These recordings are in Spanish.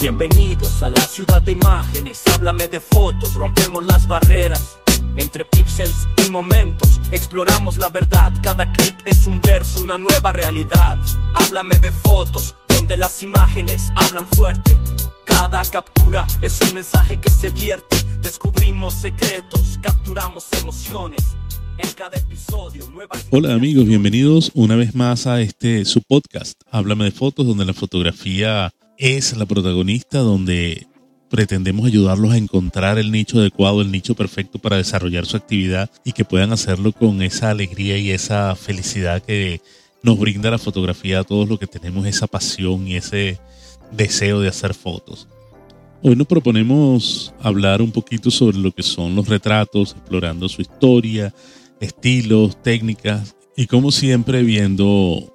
Bienvenidos a la ciudad de imágenes, háblame de fotos, rompemos las barreras. Entre píxeles y momentos, exploramos la verdad. Cada clip es un verso, una nueva realidad. Háblame de fotos, donde las imágenes hablan fuerte. Cada captura es un mensaje que se vierte. Descubrimos secretos, capturamos emociones. En cada episodio, nuevas Hola amigos, bienvenidos una vez más a este su podcast. Háblame de fotos, donde la fotografía es la protagonista, donde pretendemos ayudarlos a encontrar el nicho adecuado, el nicho perfecto para desarrollar su actividad y que puedan hacerlo con esa alegría y esa felicidad que nos brinda la fotografía a todos los que tenemos esa pasión y ese deseo de hacer fotos. Hoy nos proponemos hablar un poquito sobre lo que son los retratos, explorando su historia, estilos, técnicas y como siempre viendo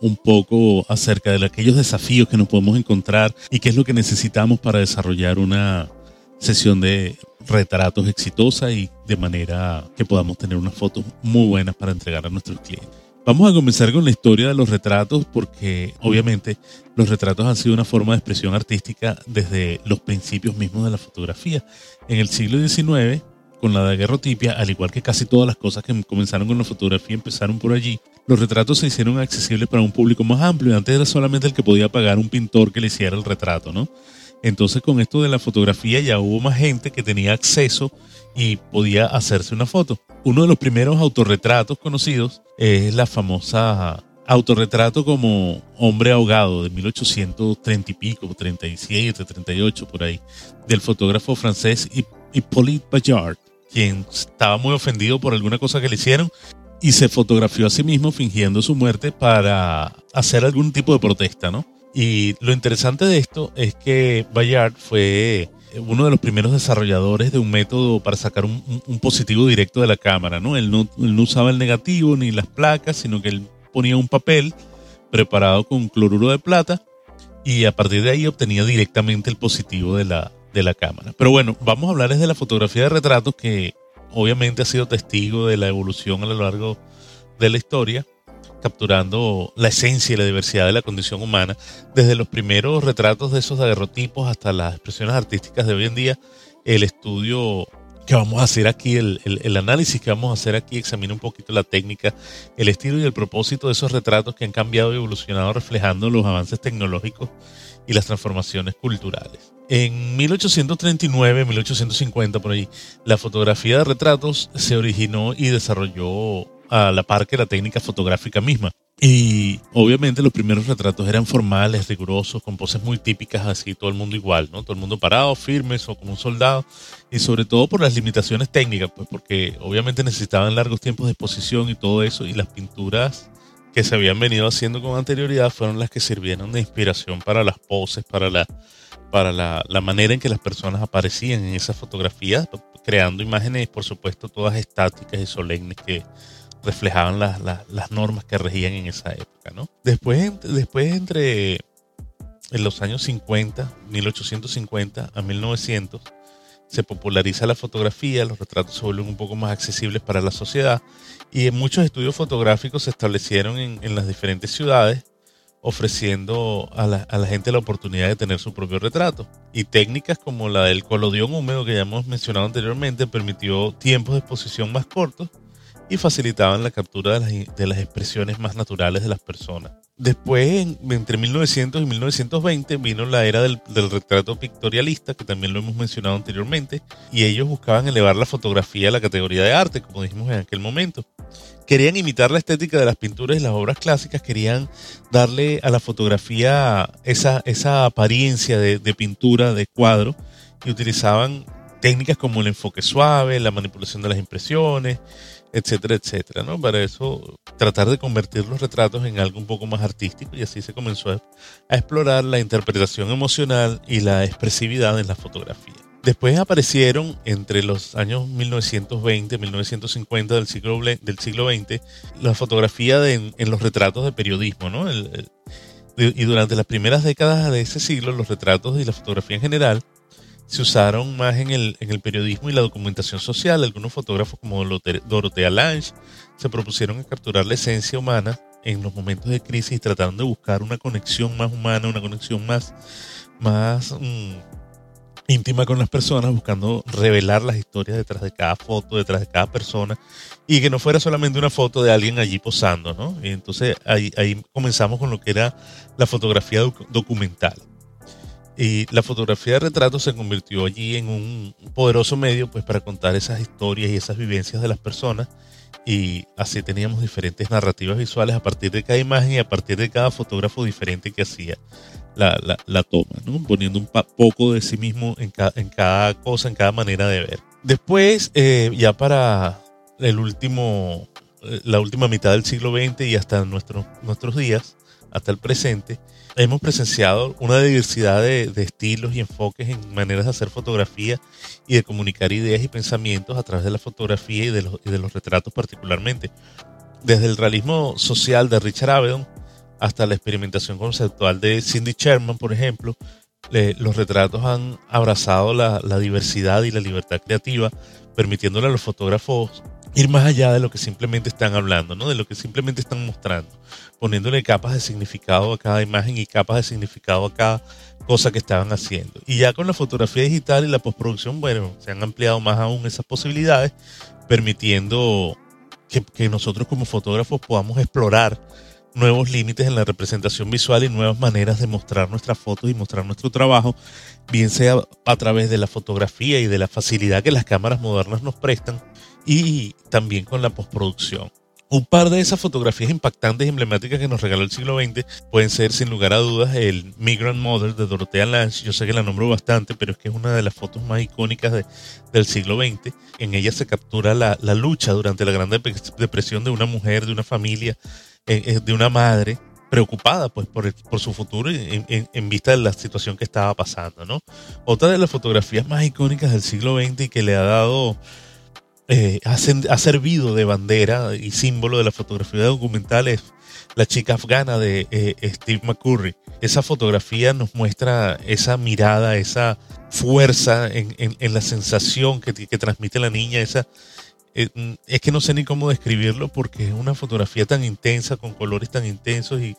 un poco acerca de aquellos desafíos que nos podemos encontrar y qué es lo que necesitamos para desarrollar una sesión de retratos exitosa y de manera que podamos tener unas fotos muy buenas para entregar a nuestros clientes. Vamos a comenzar con la historia de los retratos porque obviamente los retratos han sido una forma de expresión artística desde los principios mismos de la fotografía. En el siglo XIX con la daguerrotipia, al igual que casi todas las cosas que comenzaron con la fotografía empezaron por allí, los retratos se hicieron accesibles para un público más amplio. Antes era solamente el que podía pagar un pintor que le hiciera el retrato, ¿no? Entonces con esto de la fotografía ya hubo más gente que tenía acceso y podía hacerse una foto. Uno de los primeros autorretratos conocidos es la famosa autorretrato como hombre ahogado de 1830 y pico, 37, 38 por ahí, del fotógrafo francés Hippolyte Bayard quien estaba muy ofendido por alguna cosa que le hicieron y se fotografió a sí mismo fingiendo su muerte para hacer algún tipo de protesta, ¿no? Y lo interesante de esto es que Bayard fue uno de los primeros desarrolladores de un método para sacar un, positivo directo de la cámara, ¿no? Él, ¿no? él no usaba el negativo ni las placas, sino que él ponía un papel preparado con cloruro de plata y a partir de ahí obtenía directamente el positivo de la, de la cámara. Pero bueno, vamos a hablar de la fotografía de retratos que obviamente ha sido testigo de la evolución a lo largo de la historia, capturando la esencia y la diversidad de la condición humana, desde los primeros retratos de esos daguerrotipos hasta las expresiones artísticas de hoy en día. El estudio que vamos a hacer aquí, el, el, análisis que vamos a hacer aquí, examina un poquito la técnica, el estilo y el propósito de esos retratos que han cambiado y evolucionado reflejando los avances tecnológicos y las transformaciones culturales. En 1839, 1850 por ahí, la fotografía de retratos se originó y desarrolló a la par que la técnica fotográfica misma. Y obviamente los primeros retratos eran formales, rigurosos, con poses muy típicas, así todo el mundo igual, ¿no? Todo el mundo parado, firmes o como un soldado. Y sobre todo por las limitaciones técnicas, pues porque obviamente necesitaban largos tiempos de exposición y todo eso. Y las pinturas que se habían venido haciendo con anterioridad fueron las que sirvieron de inspiración para las poses, para la para la, manera en que las personas aparecían en esas fotografías, creando imágenes, por supuesto, todas estáticas y solemnes que reflejaban las, normas que regían en esa época. ¿no? Después, después, entre en los años 50, 1850 a 1900, se populariza la fotografía, los retratos se vuelven un poco más accesibles para la sociedad y muchos estudios fotográficos se establecieron en, en las diferentes ciudades ofreciendo a la, gente la oportunidad de tener su propio retrato. Y técnicas como la del colodión húmedo que ya hemos mencionado anteriormente permitió tiempos de exposición más cortos y facilitaban la captura de las, de las expresiones más naturales de las personas. Después, entre 1900 y 1920, vino la era del, del, retrato pictorialista, que también lo hemos mencionado anteriormente, y ellos buscaban elevar la fotografía a la categoría de arte, como dijimos en aquel momento. Querían imitar la estética de las pinturas y las obras clásicas, querían darle a la fotografía esa, esa apariencia de, pintura, de cuadro, y utilizaban técnicas como el enfoque suave, la manipulación de las impresiones, etcétera, etcétera, ¿no? Para eso tratar de convertir los retratos en algo un poco más artístico y así se comenzó a, explorar la interpretación emocional y la expresividad en la fotografía. Después aparecieron entre los años 1920 1950 del siglo, del siglo XX la fotografía en los retratos de periodismo, ¿no? y durante las primeras décadas de ese siglo los retratos y la fotografía en general se usaron más en el, en el periodismo y la documentación social. Algunos fotógrafos como Dorothea Lange se propusieron a capturar la esencia humana en los momentos de crisis y trataron de buscar una conexión más humana, una conexión más, más mm, íntima con las personas, buscando revelar las historias detrás de cada foto, detrás de cada persona, y que no fuera solamente una foto de alguien allí posando, ¿no? Y entonces ahí, ahí comenzamos con lo que era la fotografía documental. Y la fotografía de retrato se convirtió allí en un poderoso medio pues para contar esas historias y esas vivencias de las personas y así teníamos diferentes narrativas visuales a partir de cada imagen y a partir de cada fotógrafo diferente que hacía la, la, toma, ¿no? poniendo un poco de sí mismo en, en, cada cosa, en cada manera de ver. Después, eh, ya para el último, eh, la última mitad del siglo XX y hasta nuestros nuestros días, hasta el presente, hemos presenciado una diversidad de, estilos y enfoques en maneras de hacer fotografía y de comunicar ideas y pensamientos a través de la fotografía y de los, retratos particularmente. Desde el realismo social de Richard Avedon hasta la experimentación conceptual de Cindy Sherman, por ejemplo, los retratos han abrazado la, la diversidad y la libertad creativa, permitiéndole a los fotógrafos ir más allá de lo que simplemente están hablando, ¿no? de lo que simplemente están mostrando, poniéndole capas de significado a cada imagen y capas de significado a cada cosa que estaban haciendo. Y ya con la fotografía digital y la postproducción, bueno, se han ampliado más aún esas posibilidades, permitiendo que, que nosotros como fotógrafos podamos explorar nuevos límites en la representación visual y nuevas maneras de mostrar nuestras fotos y mostrar nuestro trabajo, bien sea a través de la fotografía y de la facilidad que las cámaras modernas nos prestan, y también con la postproducción. Un par de esas fotografías impactantes y emblemáticas que nos regaló el siglo XX pueden ser, sin lugar a dudas, el Migrant Mother de Dorothea Lange. Yo sé que la nombro bastante, pero es que es una de las fotos más icónicas del siglo XX. En ella se captura la, lucha durante la Gran Depresión de una mujer, de una familia, eh, eh, de una madre preocupada pues por, por su futuro en, en, vista de la situación que estaba pasando, ¿no? Otra de las fotografías más icónicas del siglo XX y que le ha dado eh, ha, servido de bandera y símbolo de la fotografía documental es la chica afgana de eh, Steve McCurry. Esa fotografía nos muestra esa mirada, esa fuerza en, la sensación que, transmite la niña, esa, eh, es que no sé ni cómo describirlo porque es una fotografía tan intensa, con colores tan intensos y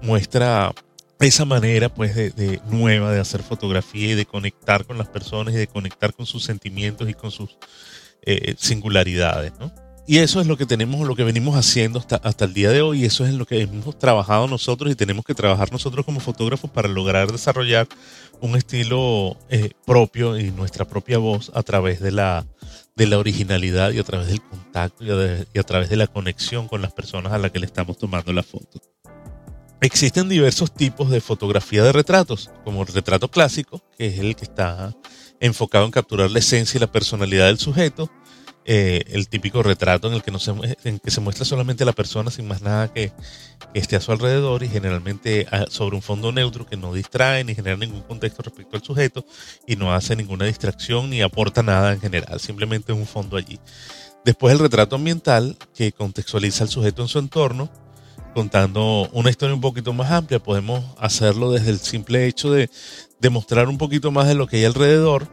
muestra esa manera pues de, nueva de hacer fotografía y de conectar con las personas y de conectar con sus sentimientos y con sus eh, singularidades, ¿no? Y eso es lo que tenemos, lo que venimos haciendo hasta, el día de hoy, y eso es lo que hemos trabajado nosotros y tenemos que trabajar nosotros como fotógrafos para lograr desarrollar un estilo eh, propio y nuestra propia voz a través de la, de la originalidad y a través del contacto y a, y a través de la conexión con las personas a las que le estamos tomando la foto. Existen diversos tipos de fotografía de retratos, como el retrato clásico, que es el que está enfocado en capturar la esencia y la personalidad del sujeto. Eh, el típico retrato en el que, no se, en que se muestra solamente la persona sin más nada que, esté a su alrededor y generalmente ah, sobre un fondo neutro que no distrae ni genera ningún contexto respecto al sujeto y no hace ninguna distracción ni aporta nada en general, simplemente un fondo allí. Después el retrato ambiental que contextualiza al sujeto en su entorno, contando una historia un poquito más amplia. Podemos hacerlo desde el simple hecho de, demostrar un poquito más de lo que hay alrededor,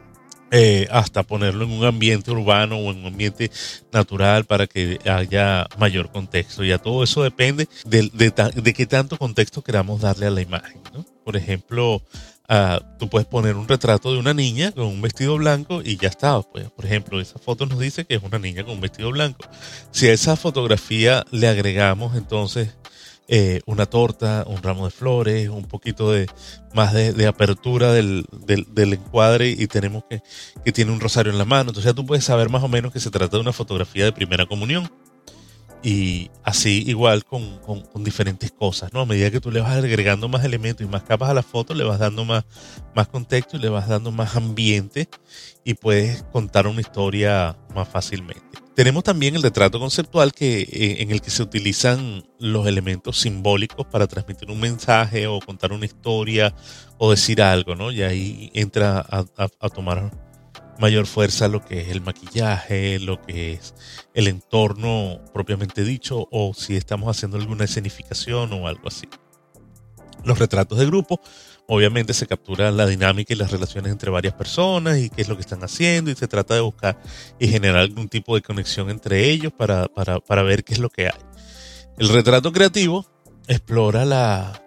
eh, hasta ponerlo en un ambiente urbano o en un ambiente natural para que haya mayor contexto. Ya todo eso depende de, de, qué tanto contexto queramos darle a la imagen. Por ejemplo, ah, tú puedes poner un retrato de una niña con un vestido blanco y ya está. Pues, por ejemplo, esa foto nos dice que es una niña con un vestido blanco. Si a esa fotografía le agregamos entonces eh, una torta, un ramo de flores, un poquito de más de, apertura del, encuadre y tenemos que, que tiene un rosario en la mano. Entonces ya tú puedes saber más o menos que se trata de una fotografía de primera comunión. Y así igual con, con, diferentes cosas, ¿no? A medida que tú le vas agregando más elementos y más capas a la foto, le vas dando más, más contexto y le vas dando más ambiente y puedes contar una historia más fácilmente. Tenemos también el retrato conceptual que, eh, en el que se utilizan los elementos simbólicos para transmitir un mensaje o contar una historia o decir algo, ¿no? Y ahí entra a, tomar mayor fuerza lo que es el maquillaje, lo que es el entorno propiamente dicho, o si estamos haciendo alguna escenificación o algo así. Los retratos de grupo obviamente se captura la dinámica y las relaciones entre varias personas y qué es lo que están haciendo y se trata de buscar y generar algún tipo de conexión entre ellos para, para, para ver qué es lo que hay. El retrato creativo explora la,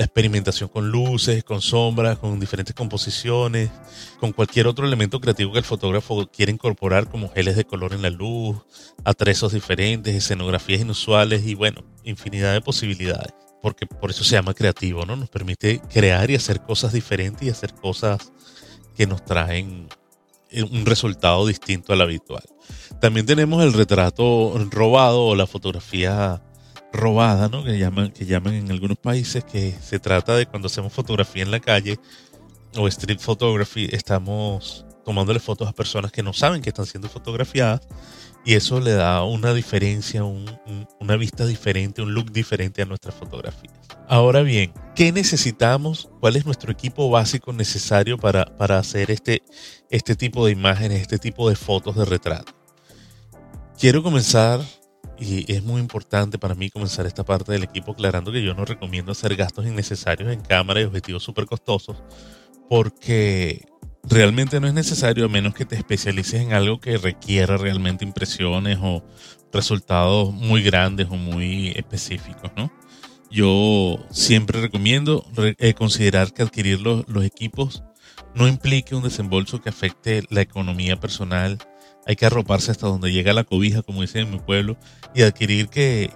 la experimentación con luces, con sombras, con diferentes composiciones, con cualquier otro elemento creativo que el fotógrafo quiera incorporar, como geles de color en la luz, atrezos diferentes, escenografías inusuales y bueno, infinidad de posibilidades. Porque por eso se llama creativo, ¿no? Nos permite crear y hacer cosas diferentes y hacer cosas que nos traen un resultado distinto al habitual. También tenemos el retrato robado o la fotografía robada, ¿no? Que llaman, que llaman en algunos países, que se trata de cuando hacemos fotografía en la calle o street photography, estamos tomándole fotos a personas que no saben que están siendo fotografiadas y eso le da una diferencia, una vista diferente, un look diferente a nuestras fotografías. Ahora bien, ¿qué necesitamos? ¿Cuál es nuestro equipo básico necesario para, para hacer este, este tipo de imágenes, este tipo de fotos de retrato? Quiero comenzar y es muy importante para mí comenzar esta parte del equipo aclarando que yo no recomiendo hacer gastos innecesarios en cámara y objetivos súper costosos porque realmente no es necesario a menos que te especialices en algo que requiera realmente impresiones o resultados muy grandes o muy específicos, ¿no? Yo siempre recomiendo eh, considerar que adquirir los, los equipos no implique un desembolso que afecte la economía personal hay que arroparse hasta donde llega la cobija, como dicen en mi pueblo, y adquirir que,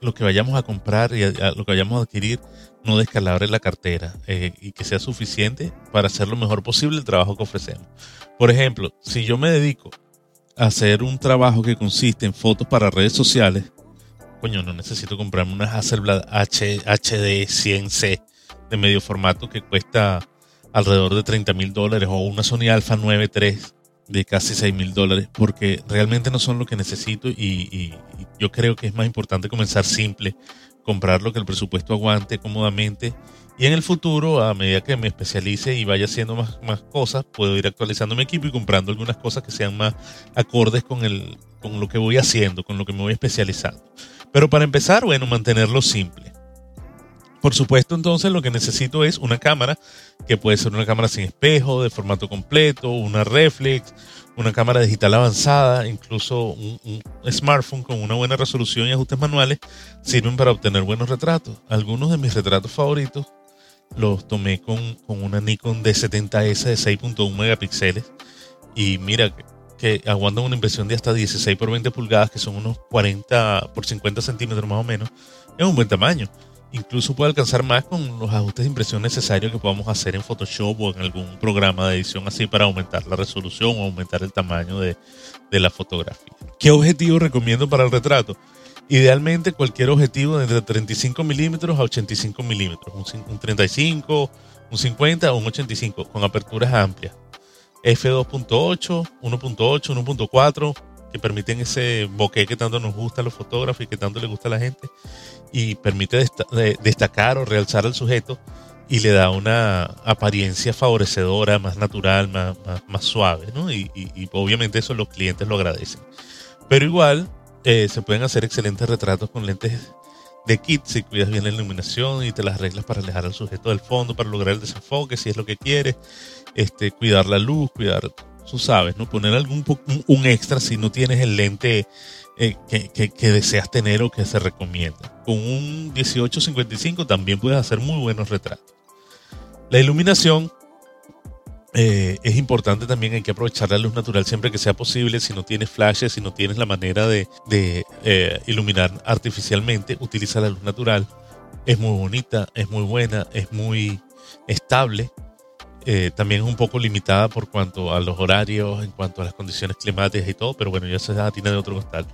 lo que vayamos a comprar y lo que vayamos a adquirir no descalabre la cartera eh, y que sea suficiente para hacer lo mejor posible el trabajo que ofrecemos. Por ejemplo, si yo me dedico a hacer un trabajo que consiste en fotos para redes sociales, coño, no necesito comprarme una Hasselblad HD 100C de medio formato que cuesta alrededor de 30 mil dólares o una Sony Alpha 9 III de casi 6 mil dólares porque realmente no son lo que necesito y, yo creo que es más importante comenzar simple, comprar lo que el presupuesto aguante cómodamente y en el futuro, a medida que me especialice y vaya haciendo más, más cosas, puedo ir actualizando mi equipo y comprando algunas cosas que sean más acordes con, el, con lo que voy haciendo, con lo que me voy especializando. Pero para empezar, bueno, mantenerlo simple. Por supuesto, entonces lo que necesito es una cámara, que puede ser una cámara sin espejo, de formato completo, una reflex, una cámara digital avanzada, incluso un, smartphone con una buena resolución y ajustes manuales, sirven para obtener buenos retratos. Algunos de mis retratos favoritos los tomé con, una Nikon D70S de 6.1 megapíxeles y mira que aguantan una impresión de hasta 16 por 20 pulgadas, que son unos 40 por 50 centímetros más o menos. Es un buen tamaño incluso puede alcanzar más con los ajustes de impresión necesarios que podamos hacer en Photoshop o en algún programa de edición así para aumentar la resolución o aumentar el tamaño de, la fotografía. ¿Qué objetivo recomiendo para el retrato? Idealmente cualquier objetivo de entre 35 milímetros a 85 milímetros, un, 35, un 50 o un 85 con aperturas amplias. F2.8, 1.8, 1.4 que permiten ese bokeh que tanto nos gusta a los fotógrafos y que tanto le gusta a la gente y permite destacar o realzar al sujeto y le da una apariencia favorecedora, más natural, más, más, suave, ¿no? Y, obviamente eso los clientes lo agradecen. Pero igual eh, se pueden hacer excelentes retratos con lentes de kit si cuidas bien la iluminación y te las reglas para alejar al sujeto del fondo, para lograr el desenfoque, si es lo que quieres, este, cuidar la luz, cuidar, tú sabes, ¿no? Poner algún un extra si no tienes el lente eh, que, deseas tener o que se recomienda. Con un 1855 también puedes hacer muy buenos retratos. La iluminación eh, es importante también, hay que aprovechar la luz natural siempre que sea posible. Si no tienes flashes, si no tienes la manera de, eh, iluminar artificialmente, utiliza la luz natural. Es muy bonita, es muy buena, es muy estable. También es un poco limitada por cuanto a los horarios, en cuanto a las condiciones climáticas y todo, pero bueno, ya se da tiene de otro costal.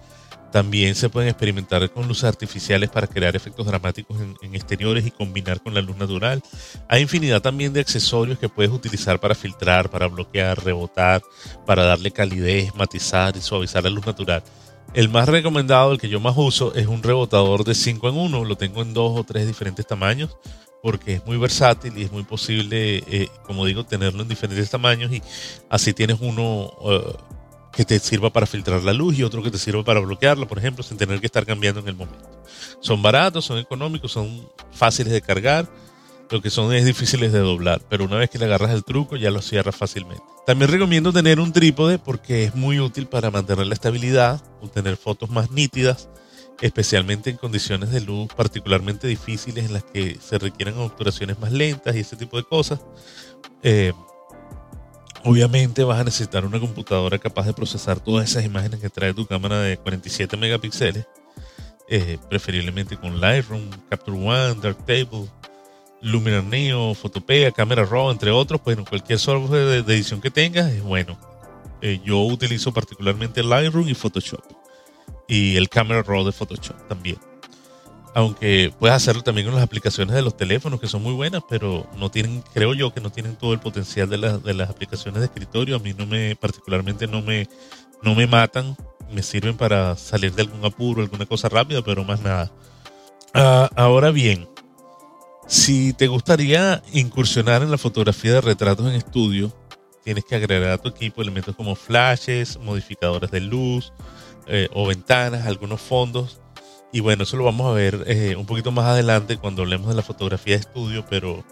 También se pueden experimentar con luces artificiales para crear efectos dramáticos en, exteriores y combinar con la luz natural. Hay infinidad también de accesorios que puedes utilizar para filtrar, para bloquear, rebotar, para darle calidez, matizar y suavizar la luz natural. El más recomendado, el que yo más uso, es un rebotador de 5 en 1. Lo tengo en dos o tres diferentes tamaños porque es muy versátil y es muy posible, eh, como digo, tenerlo en diferentes tamaños y así tienes uno eh, que te sirva para filtrar la luz y otro que te sirva para bloquearla, por ejemplo, sin tener que estar cambiando en el momento. Son baratos, son económicos, son fáciles de cargar, lo que son es difíciles de doblar, pero una vez que le agarras el truco ya lo cierras fácilmente. También recomiendo tener un trípode porque es muy útil para mantener la estabilidad, obtener fotos más nítidas especialmente en condiciones de luz particularmente difíciles en las que se requieren obturaciones más lentas y ese tipo de cosas. Eh, obviamente vas a necesitar una computadora capaz de procesar todas esas imágenes que trae tu cámara de 47 megapíxeles, eh, preferiblemente con Lightroom, Capture One, Darktable, Luminar Neo, Photopea, Camera Raw, entre otros. Bueno, cualquier software de, edición que tengas es bueno. Eh, yo utilizo particularmente Lightroom y Photoshop y el Camera Raw de Photoshop también. Aunque puedes hacerlo también con las aplicaciones de los teléfonos que son muy buenas, pero no tienen, creo yo que no tienen todo el potencial de, de las aplicaciones de escritorio. A mí no me, particularmente no me, no me matan, me sirven para salir de algún apuro, alguna cosa rápida, pero más nada. Ah, ahora bien, si te gustaría incursionar en la fotografía de retratos en estudio, tienes que agregar a tu equipo elementos como flashes, modificadores de luz, eh, o ventanas, algunos fondos. Y bueno, eso lo vamos a ver eh, un poquito más adelante cuando hablemos de la fotografía de estudio, pero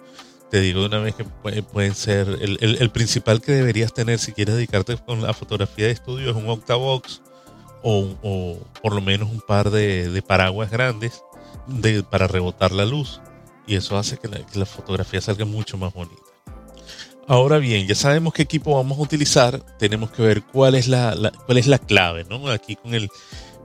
te digo de una vez que pueden ser el, principal que deberías tener si quieres dedicarte con la fotografía de estudio es un octavox o, o por lo menos un par de, paraguas grandes de, para rebotar la luz y eso hace que la fotografía salga mucho más bonita. Ahora bien, ya sabemos qué equipo vamos a utilizar, tenemos que ver cuál es la, cuál es la clave, ¿no? Aquí con el,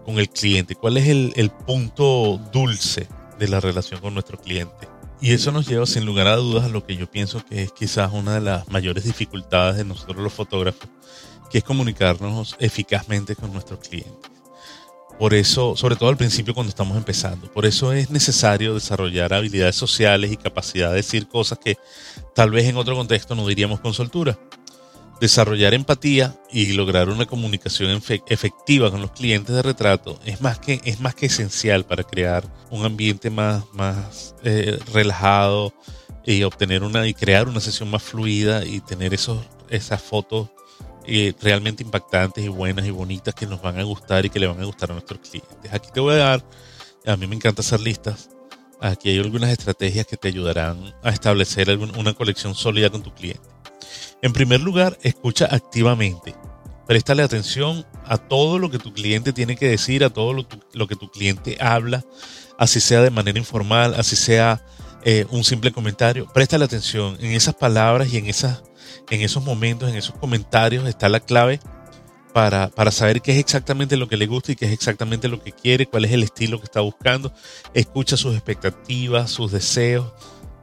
con el cliente, cuál es el, el, punto dulce de la relación con nuestro cliente. Y eso nos lleva sin lugar a dudas a lo que yo pienso que es quizás una de las mayores dificultades de nosotros los fotógrafos, que es comunicarnos eficazmente con nuestros clientes. Por eso, sobre todo al principio cuando estamos empezando, por eso es necesario desarrollar habilidades sociales y capacidad de decir cosas que tal vez en otro contexto no diríamos con soltura. Desarrollar empatía y lograr una comunicación efectiva con los clientes de retrato es más que, es más que esencial para crear un ambiente más, más eh, relajado y obtener una y crear una sesión más fluida y tener esos, esas fotos realmente impactantes y buenas y bonitas que nos van a gustar y que le van a gustar a nuestros clientes. Aquí te voy a dar, a mí me encanta hacer listas. Aquí hay algunas estrategias que te ayudarán a establecer una colección sólida con tu cliente. En primer lugar, escucha activamente. Préstale atención a todo lo que tu cliente tiene que decir, a todo lo, que tu cliente habla, así sea de manera informal, así sea eh, un simple comentario. Préstale atención en esas palabras y en esas en esos momentos, en esos comentarios está la clave para, saber qué es exactamente lo que le gusta y qué es exactamente lo que quiere, cuál es el estilo que está buscando. Escucha sus expectativas, sus deseos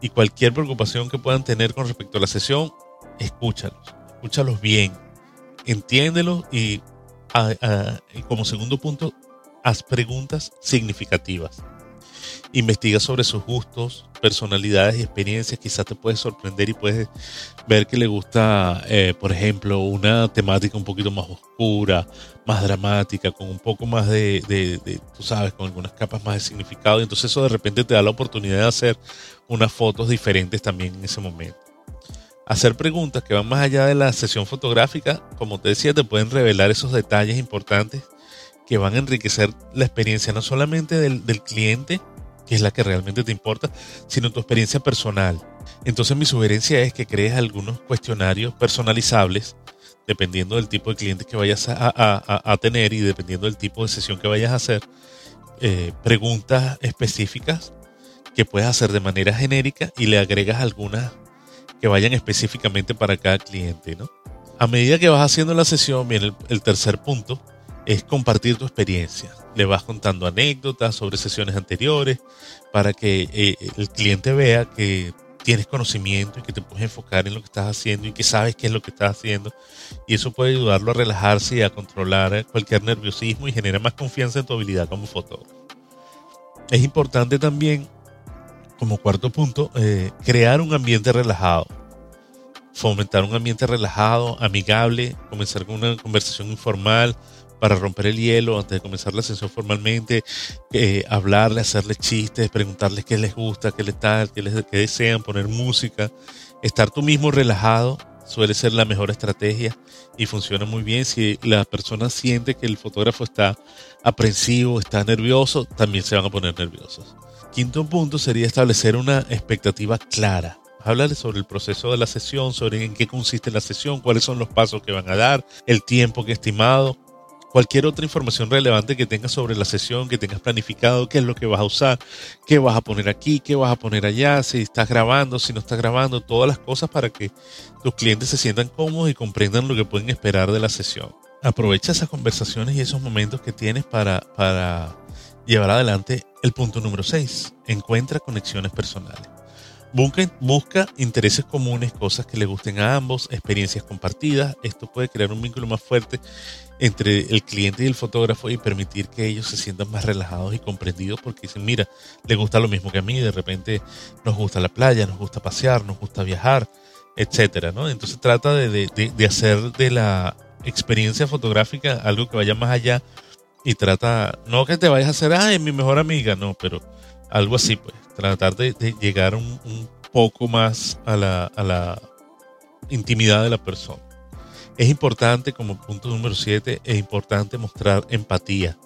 y cualquier preocupación que puedan tener con respecto a la sesión, escúchalos, escúchalos bien, entiéndelos y, y como segundo punto, haz preguntas significativas. Investiga sobre sus gustos, personalidades y experiencias. Quizás te puedes sorprender y puedes ver que le gusta, eh, por ejemplo, una temática un poquito más oscura, más dramática, con un poco más de, tú sabes, con algunas capas más de significado. Y entonces eso de repente te da la oportunidad de hacer unas fotos diferentes también en ese momento. Hacer preguntas que van más allá de la sesión fotográfica, como te decía, te pueden revelar esos detalles importantes que van a enriquecer la experiencia no solamente del cliente, que es la que realmente te importa, sino tu experiencia personal. Entonces mi sugerencia es que crees algunos cuestionarios personalizables, dependiendo del tipo de cliente que vayas a, tener y dependiendo del tipo de sesión que vayas a hacer, eh, preguntas específicas que puedes hacer de manera genérica y le agregas algunas que vayan específicamente para cada cliente. ¿no? A medida que vas haciendo la sesión, viene el tercer punto, es compartir tu experiencia. Le vas contando anécdotas sobre sesiones anteriores para que eh, el cliente vea que tienes conocimiento y que te puedes enfocar en lo que estás haciendo y que sabes qué es lo que estás haciendo. Y eso puede ayudarlo a relajarse y a controlar cualquier nerviosismo y genera más confianza en tu habilidad como fotógrafo. Es importante también, como cuarto punto, eh, crear un ambiente relajado. Fomentar un ambiente relajado, amigable, comenzar con una conversación informal, para romper el hielo antes de comenzar la sesión formalmente, eh, hablarle, hacerle chistes, preguntarles qué les gusta, qué les tal, qué, les, desean, poner música, estar tú mismo relajado suele ser la mejor estrategia y funciona muy bien. Si la persona siente que el fotógrafo está aprensivo, está nervioso, también se van a poner nerviosos. Quinto punto sería establecer una expectativa clara. Hablarle sobre el proceso de la sesión, sobre en qué consiste la sesión, cuáles son los pasos que van a dar, el tiempo que estimado, cualquier otra información relevante que tengas sobre la sesión, que tengas planificado, qué es lo que vas a usar, qué vas a poner aquí, qué vas a poner allá, si estás grabando, si no estás grabando, todas las cosas para que tus clientes se sientan cómodos y comprendan lo que pueden esperar de la sesión. Aprovecha esas conversaciones y esos momentos que tienes para, para llevar adelante el punto número 6. Encuentra conexiones personales. Busca, intereses comunes, cosas que le gusten a ambos, experiencias compartidas. Esto puede crear un vínculo más fuerte entre el cliente y el fotógrafo y permitir que ellos se sientan más relajados y comprendidos porque dicen, mira, le gusta lo mismo que a mí, de repente nos gusta la playa, nos gusta pasear, nos gusta viajar, etcétera, ¿no? Entonces trata de, de, de hacer de la experiencia fotográfica algo que vaya más allá y trata, no que te vayas a hacer, ay, mi mejor amiga, no, pero algo así, pues, tratar de, llegar un, poco más a la, a la intimidad de la persona. Es importante, como punto número 7, es importante mostrar empatía,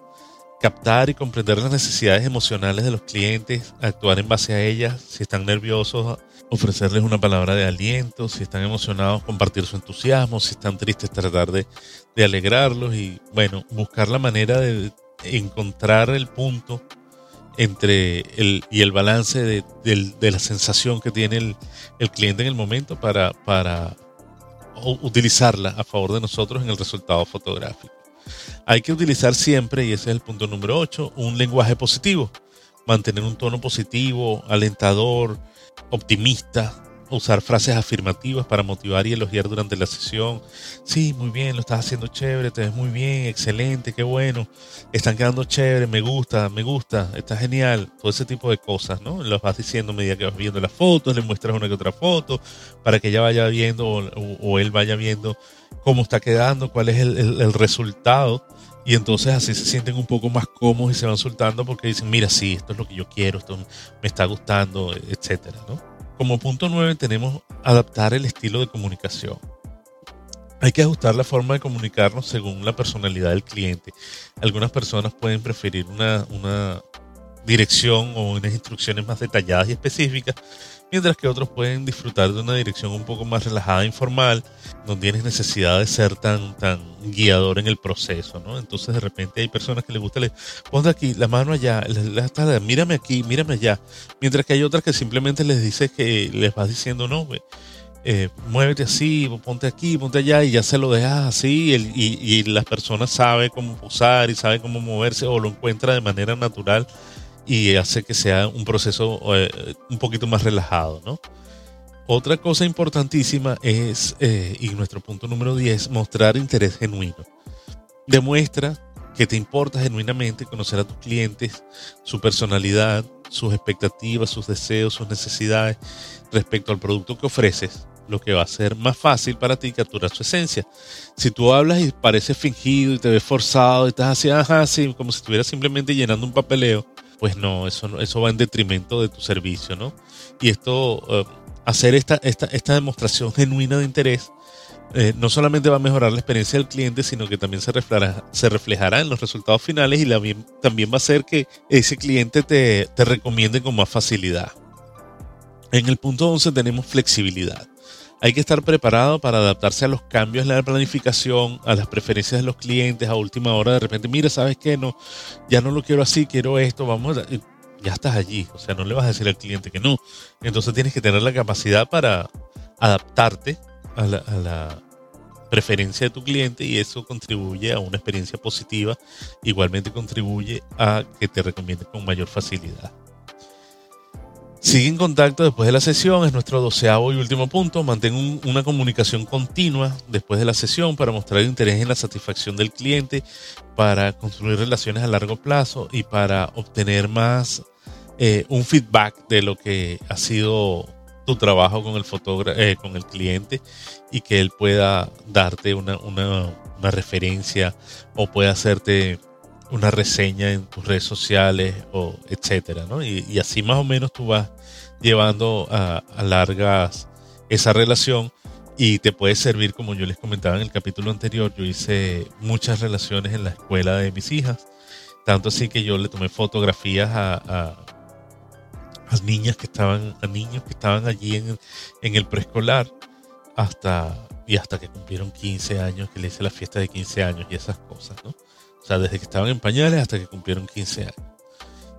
captar y comprender las necesidades emocionales de los clientes, actuar en base a ellas, si están nerviosos, ofrecerles una palabra de aliento, si están emocionados, compartir su entusiasmo, si están tristes, tratar de, de alegrarlos y, bueno, buscar la manera de encontrar el punto entre el y el balance de, de, la sensación que tiene el, el, cliente en el momento para, para utilizarla a favor de nosotros en el resultado fotográfico. Hay que utilizar siempre, y ese es el punto número 8, un lenguaje positivo. Mantener un tono positivo, alentador, optimista, usar frases afirmativas para motivar y elogiar durante la sesión. Sí, muy bien, lo estás haciendo chévere, te ves muy bien, excelente, qué bueno. Están quedando chévere, me gusta, me gusta, está genial. Todo ese tipo de cosas, ¿no? Los vas diciendo a medida que vas viendo las fotos, le muestras una que otra foto para que ella vaya viendo o, él vaya viendo cómo está quedando, cuál es el resultado. Y entonces así se sienten un poco más cómodos y se van soltando porque dicen, mira, sí, esto es lo que yo quiero, esto me está gustando, etcétera, ¿no? Como punto 9 tenemos adaptar el estilo de comunicación. Hay que ajustar la forma de comunicarnos según la personalidad del cliente. Algunas personas pueden preferir una, una dirección o unas instrucciones más detalladas y específicas, mientras que otros pueden disfrutar de una dirección un poco más relajada e informal, no tienes necesidad de ser tan, tan guiador en el proceso, ¿no? Entonces de repente hay personas que les gusta, le ponte aquí, la mano allá, la, mírame aquí, mírame allá, mientras que hay otras que simplemente les dices que les vas diciendo, no, eh, muévete así, ponte aquí, ponte allá y ya se lo dejas así y, y, las personas sabe cómo posar y sabe cómo moverse o lo encuentra de manera natural y hace que sea un proceso eh, un poquito más relajado, ¿no? Otra cosa importantísima es, eh, y nuestro punto número 10, mostrar interés genuino. Demuestra que te importa genuinamente conocer a tus clientes, su personalidad, sus expectativas, sus deseos, sus necesidades respecto al producto que ofreces, lo que va a ser más fácil para ti capturar su esencia. Si tú hablas y pareces fingido y te ves forzado y estás así, ajá, como si estuvieras simplemente llenando un papeleo, pues no, eso, eso va en detrimento de tu servicio, ¿no? Y esto, uh, hacer esta, esta, esta demostración genuina de interés, eh, no solamente va a mejorar la experiencia del cliente, sino que también se reflejará, se reflejará en los resultados finales y también va a hacer que ese cliente te, te recomiende con más facilidad. En el punto 11 tenemos flexibilidad. Hay que estar preparado para adaptarse a los cambios en la planificación, a las preferencias de los clientes, a última hora de repente, mira, ¿sabes qué? No, ya no lo quiero así, quiero esto, vamos. Ya estás allí, o sea, no le vas a decir al cliente que no. Entonces tienes que tener la capacidad para adaptarte a la, a la preferencia de tu cliente y eso contribuye a una experiencia positiva, igualmente contribuye a que te recomiende con mayor facilidad. Sigue en contacto después de la sesión, es nuestro doceavo y último punto. Mantén un, una comunicación continua después de la sesión para mostrar interés en la satisfacción del cliente, para construir relaciones a largo plazo y para obtener más eh, un feedback de lo que ha sido tu trabajo con el eh, con el cliente y que él pueda darte una, una referencia o pueda hacerte una reseña en tus redes sociales o etcétera, ¿no? Y, así más o menos tú vas llevando a, largas esa relación y te puede servir, como yo les comentaba en el capítulo anterior, yo hice muchas relaciones en la escuela de mis hijas, tanto así que yo le tomé fotografías a, a, a niñas que estaban, a niños que estaban allí en, en el preescolar, hasta y hasta que cumplieron 15 años, que le hice la fiesta de 15 años y esas cosas, ¿no? O sea, desde que estaban en pañales hasta que cumplieron 15 años.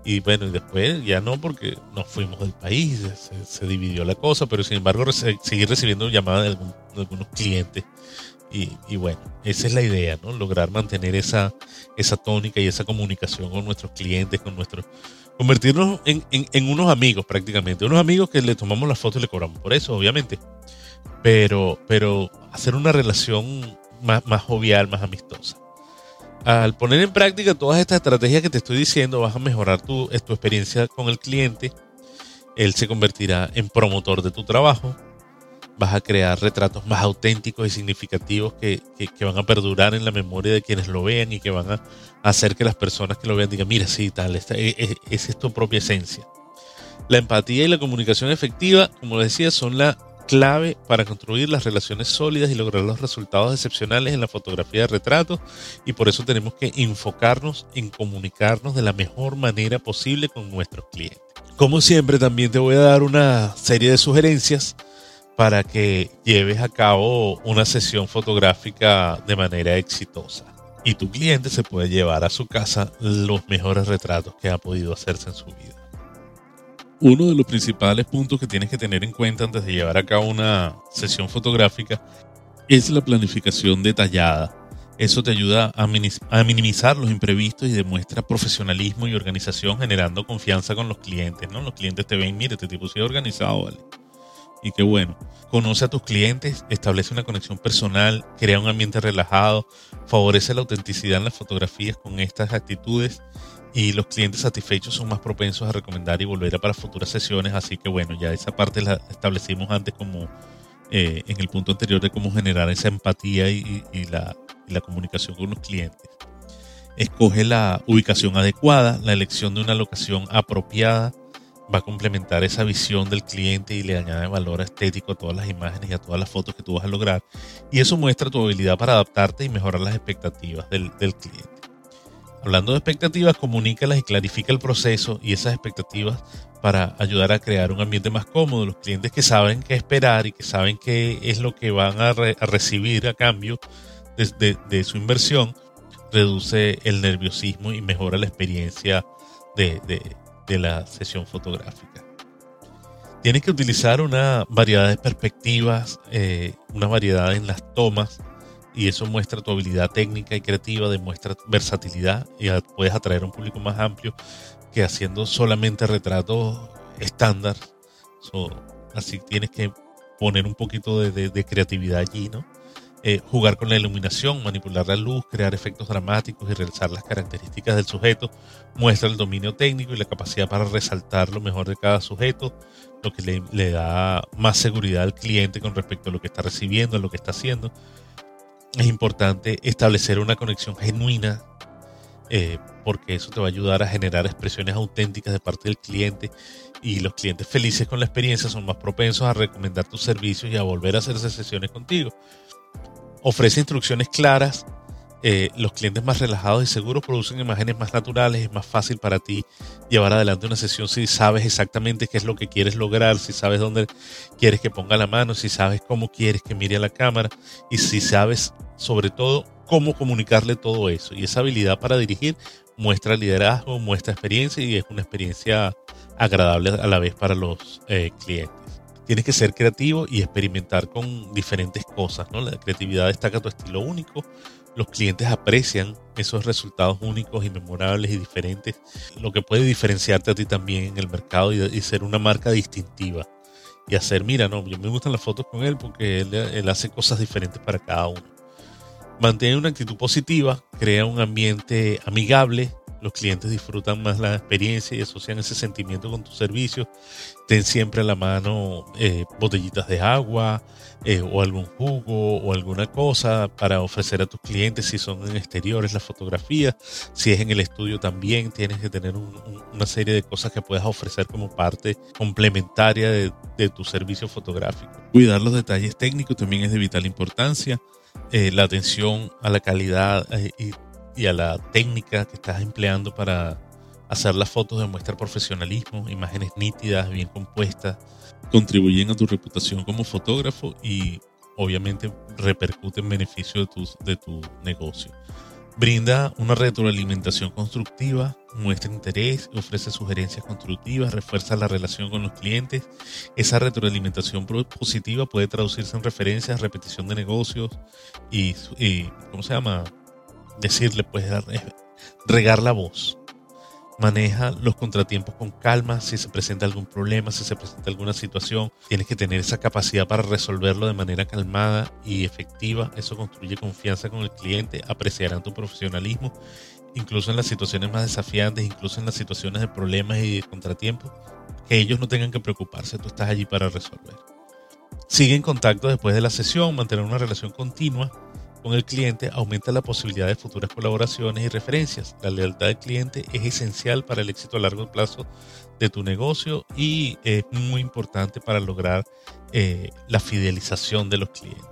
Y bueno, y después ya no, porque nos fuimos del país, se, dividió la cosa, pero sin embargo seguir recibiendo llamadas de, algunos clientes. Y, bueno, esa es la idea, ¿no? Lograr mantener esa, esa tónica y esa comunicación con nuestros clientes, con nuestros... Convertirnos en, en, unos amigos prácticamente, unos amigos que le tomamos la foto y le cobramos por eso, obviamente. Pero, pero hacer una relación más, más jovial, más amistosa al poner en práctica todas estas estrategias que te estoy diciendo, vas a mejorar tu, tu experiencia con el cliente. Él se convertirá en promotor de tu trabajo. Vas a crear retratos más auténticos y significativos que, van a perdurar en la memoria de quienes lo vean y que van a hacer que las personas que lo vean digan, mira, sí, tal, esta, e, e, esa es tu propia esencia. La empatía y la comunicación efectiva, como decía, son la clave para construir las relaciones sólidas y lograr los resultados excepcionales en la fotografía de retrato y por eso tenemos que enfocarnos en comunicarnos de la mejor manera posible con nuestros clientes. Como siempre también te voy a dar una serie de sugerencias para que lleves a cabo una sesión fotográfica de manera exitosa y tu cliente se puede llevar a su casa los mejores retratos que ha podido hacerse en su vida uno de los principales puntos que tienes que tener en cuenta antes de llevar a cabo una sesión fotográfica es la planificación detallada. Eso te ayuda a, minimizar los imprevistos y demuestra profesionalismo y organización generando confianza con los clientes, ¿no? Los clientes te ven, mire, este tipo sí organizado, ¿vale? Y qué bueno. Conoce a tus clientes, establece una conexión personal, crea un ambiente relajado, favorece la autenticidad en las fotografías con estas actitudes y los clientes satisfechos son más propensos a recomendar y volver a para futuras sesiones. Así que bueno, ya esa parte la establecimos antes como eh, en el punto anterior de cómo generar esa empatía y, la, comunicación con los clientes. Escoge la ubicación adecuada, la elección de una locación apropiada va a complementar esa visión del cliente y le añade valor estético a todas las imágenes y a todas las fotos que tú vas a lograr. Y eso muestra tu habilidad para adaptarte y mejorar las expectativas del cliente. Hablando de expectativas, comunícalas y clarifica el proceso y esas expectativas para ayudar a crear un ambiente más cómodo. Los clientes que saben qué esperar y que saben qué es lo que van a, recibir a cambio de, su inversión, reduce el nerviosismo y mejora la experiencia de, la sesión fotográfica. Tienes que utilizar una variedad de perspectivas, eh, una variedad en las tomas y eso muestra tu habilidad técnica y creativa, demuestra versatilidad y puedes atraer a un público más amplio que haciendo solamente retratos estándar. así tienes que poner un poquito de, creatividad allí, ¿no? Eh, jugar con la iluminación, manipular la luz, crear efectos dramáticos y realizar las características del sujeto, muestra el dominio técnico y la capacidad para resaltar lo mejor de cada sujeto, lo que le, le da más seguridad al cliente con respecto a lo que está recibiendo, a lo que está haciendo es importante establecer una conexión genuina eh, porque eso te va a ayudar a generar expresiones auténticas de parte del cliente y los clientes felices con la experiencia son más propensos a recomendar tus servicios y a volver a hacer sesiones contigo. Ofrece instrucciones claras eh, los clientes más relajados y seguros producen imágenes más naturales, es más fácil para ti llevar adelante una sesión si sabes exactamente qué es lo que quieres lograr, si sabes dónde quieres que ponga la mano, si sabes cómo quieres que mire a la cámara y si sabes sobre todo cómo comunicarle todo eso. Y esa habilidad para dirigir muestra liderazgo, muestra experiencia y es una experiencia agradable a la vez para los eh, clientes. Tienes que ser creativo y experimentar con diferentes cosas. La creatividad destaca tu estilo único, los clientes aprecian esos resultados únicos y memorables y diferentes, lo que puede diferenciarte a ti también en el mercado y, ser una marca distintiva. Y hacer, mira, no, yo me gustan las fotos con él porque él, hace cosas diferentes para cada uno. Mantén una actitud positiva, crea un ambiente amigable, los clientes disfrutan más la experiencia y asocian ese sentimiento con tus servicios. Ten siempre a la mano eh, botellitas de agua eh, o algún jugo o alguna cosa para ofrecer a tus clientes si son en exteriores la fotografía. Si es en el estudio también tienes que tener una serie de cosas que puedas ofrecer como parte complementaria de, tu servicio fotográfico. Cuidar los detalles técnicos también es de vital importancia. Eh, la atención a la calidad y y a la técnica que estás empleando para hacer las fotos demuestra profesionalismo, imágenes nítidas, bien compuestas, contribuyen a tu reputación como fotógrafo y obviamente repercute en beneficio de tu, de tu negocio. Brinda una retroalimentación constructiva, muestra interés, ofrece sugerencias constructivas, refuerza la relación con los clientes. Esa retroalimentación positiva puede traducirse en referencias, repetición de negocios y, y ¿cómo se llama? Decirle, pues, regar la voz maneja los contratiempos con calma, si se presenta algún problema, si se presenta alguna situación, tienes que tener esa capacidad para resolverlo de manera calmada y efectiva. Eso construye confianza con el cliente, apreciarán tu profesionalismo, incluso en las situaciones más desafiantes, incluso en las situaciones de problemas y de contratiempos, que ellos no tengan que preocuparse, tú estás allí para resolver. Sigue en contacto después de la sesión, mantener una relación continua con el cliente aumenta la posibilidad de futuras colaboraciones y referencias. La lealtad del cliente es esencial para el éxito a largo plazo de tu negocio y es muy importante para lograr eh, la fidelización de los clientes.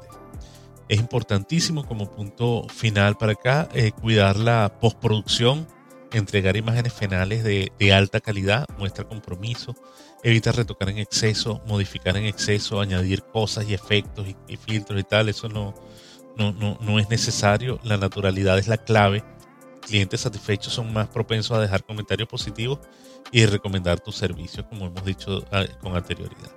Es importantísimo como punto final para acá eh, cuidar la postproducción, entregar imágenes finales de, alta calidad, muestra compromiso, evita retocar en exceso, modificar en exceso, añadir cosas y efectos y filtros y tal. Eso no, no, no, no es necesario, la naturalidad es la clave. Clientes satisfechos son más propensos a dejar comentarios positivos y recomendar tus servicios, como hemos dicho ah, con anterioridad.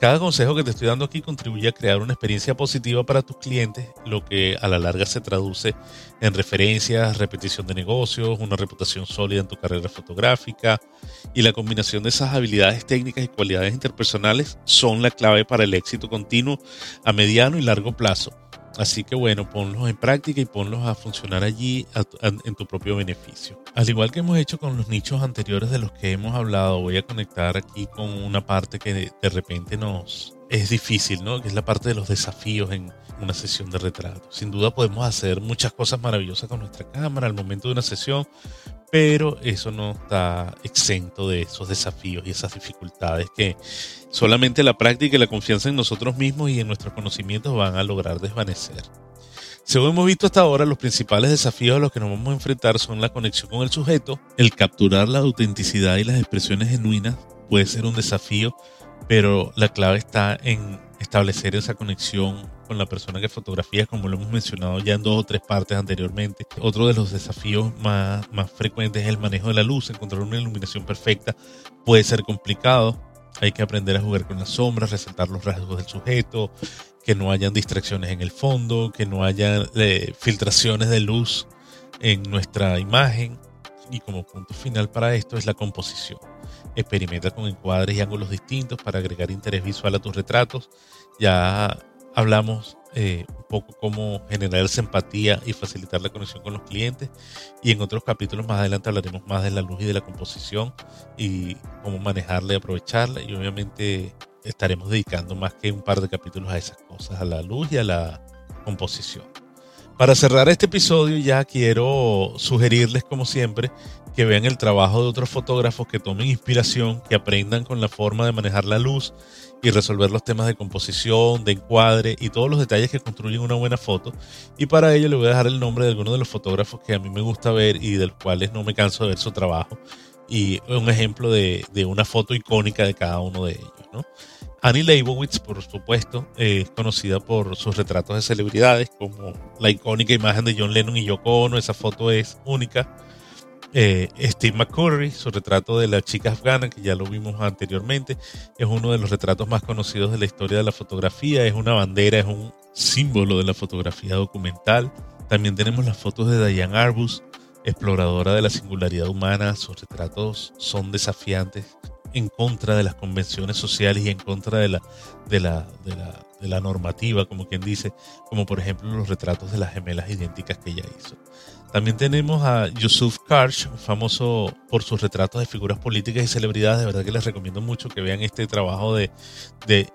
Cada consejo que te estoy dando aquí contribuye a crear una experiencia positiva para tus clientes, lo que a la larga se traduce en referencias, repetición de negocios, una reputación sólida en tu carrera fotográfica y la combinación de esas habilidades técnicas y cualidades interpersonales son la clave para el éxito continuo a mediano y largo plazo. Así que bueno, ponlos en práctica y ponlos a funcionar allí en tu propio beneficio. Al igual que hemos hecho con los nichos anteriores de los que hemos hablado, voy a conectar aquí con una parte que de, repente nos es difícil, ¿no? Que es la parte de los desafíos en una sesión de retrato. Sin duda podemos hacer muchas cosas maravillosas con nuestra cámara al momento de una sesión, pero eso no está exento de esos desafíos y esas dificultades que solamente la práctica y la confianza en nosotros mismos y en nuestros conocimientos van a lograr desvanecer. Según hemos visto hasta ahora, los principales desafíos a los que nos vamos a enfrentar son la conexión con el sujeto, el capturar la autenticidad y las expresiones genuinas puede ser un desafío, pero la clave está en establecer esa conexión con la persona que fotografía, como lo hemos mencionado ya en dos o tres partes anteriormente. Otro de los desafíos más, más frecuentes es el manejo de la luz. Encontrar una iluminación perfecta puede ser complicado. Hay que aprender a jugar con las sombras, resaltar los rasgos del sujeto, que no hayan distracciones en el fondo, que no haya eh, filtraciones de luz en nuestra imagen. Y como punto final para esto es la composición. Experimenta con encuadres y ángulos distintos para agregar interés visual a tus retratos. Ya hablamos eh, un poco cómo generar esa empatía y facilitar la conexión con los clientes. Y en otros capítulos más adelante hablaremos más de la luz y de la composición y cómo manejarla y aprovecharla. Y obviamente estaremos dedicando más que un par de capítulos a esas cosas, a la luz y a la composición. Para cerrar este episodio ya quiero sugerirles como siempre que vean el trabajo de otros fotógrafos, que tomen inspiración, que aprendan con la forma de manejar la luz y resolver los temas de composición, de encuadre y todos los detalles que construyen una buena foto. Y para ello le voy a dejar el nombre de algunos de los fotógrafos que a mí me gusta ver y del cuales no me canso de ver su trabajo. Y un ejemplo de, una foto icónica de cada uno de ellos. ¿no? Annie Leibovitz, por supuesto, es conocida por sus retratos de celebridades, como la icónica imagen de John Lennon y Yoko Ono. Esa foto es única. Eh, Steve McCurry, su retrato de la chica afgana, que ya lo vimos anteriormente, es uno de los retratos más conocidos de la historia de la fotografía, es una bandera, es un símbolo de la fotografía documental. También tenemos las fotos de Diane Arbus, exploradora de la singularidad humana, sus retratos son desafiantes en contra de las convenciones sociales y en contra de la, de la, de la, de la normativa, como quien dice, como por ejemplo los retratos de las gemelas idénticas que ella hizo. También tenemos a Yusuf Karsh, famoso por sus retratos de figuras políticas y celebridades. De verdad que les recomiendo mucho que vean este trabajo de, de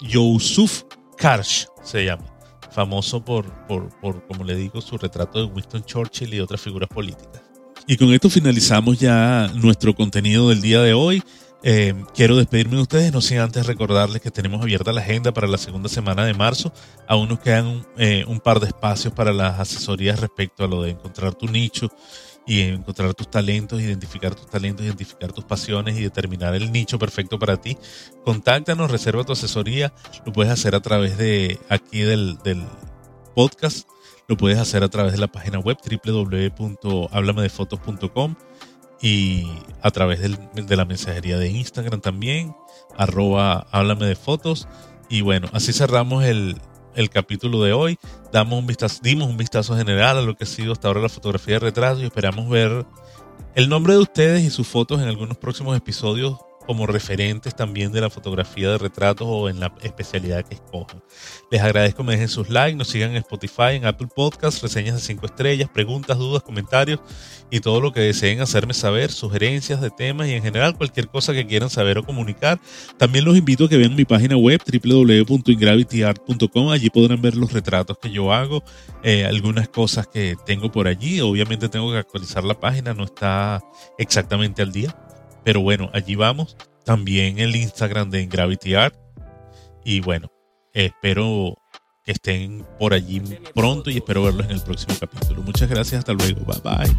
Yusuf Karsh, se llama. Famoso por, por, por, como le digo, su retrato de Winston Churchill y otras figuras políticas. Y con esto finalizamos ya nuestro contenido del día de hoy. Eh, quiero despedirme de ustedes, no sin antes recordarles que tenemos abierta la agenda para la segunda semana de marzo. Aún nos quedan eh, un par de espacios para las asesorías respecto a lo de encontrar tu nicho y encontrar tus talentos, identificar tus talentos, identificar tus pasiones y determinar el nicho perfecto para ti, contáctanos, reserva tu asesoría. Lo puedes hacer a través de aquí del, podcast, lo puedes hacer a través de la página web www.hablamedefotos.com y a través de la mensajería de Instagram también, arroba háblame de fotos. Y bueno, así cerramos el, capítulo de hoy. Damos un dimos un vistazo general a lo que ha sido hasta ahora la fotografía de retrato y esperamos ver el nombre de ustedes y sus fotos en algunos próximos episodios como referentes también de la fotografía de retratos o en la especialidad que escojan. Les agradezco me dejen sus likes, nos sigan en Spotify, en Apple Podcasts, reseñas de 5 estrellas, preguntas, dudas, comentarios y todo lo que deseen hacerme saber, sugerencias de temas y en general cualquier cosa que quieran saber o comunicar. También los invito a que vean mi página web www.ingravityart.com. Allí podrán ver los retratos que yo hago, eh, algunas cosas que tengo por allí. Obviamente tengo que actualizar la página, no está exactamente al día pero bueno, allí vamos. También el Instagram de Gravity Art. Y bueno, espero que estén por allí pronto y espero verlos en el próximo capítulo. Muchas gracias, hasta luego. Bye bye.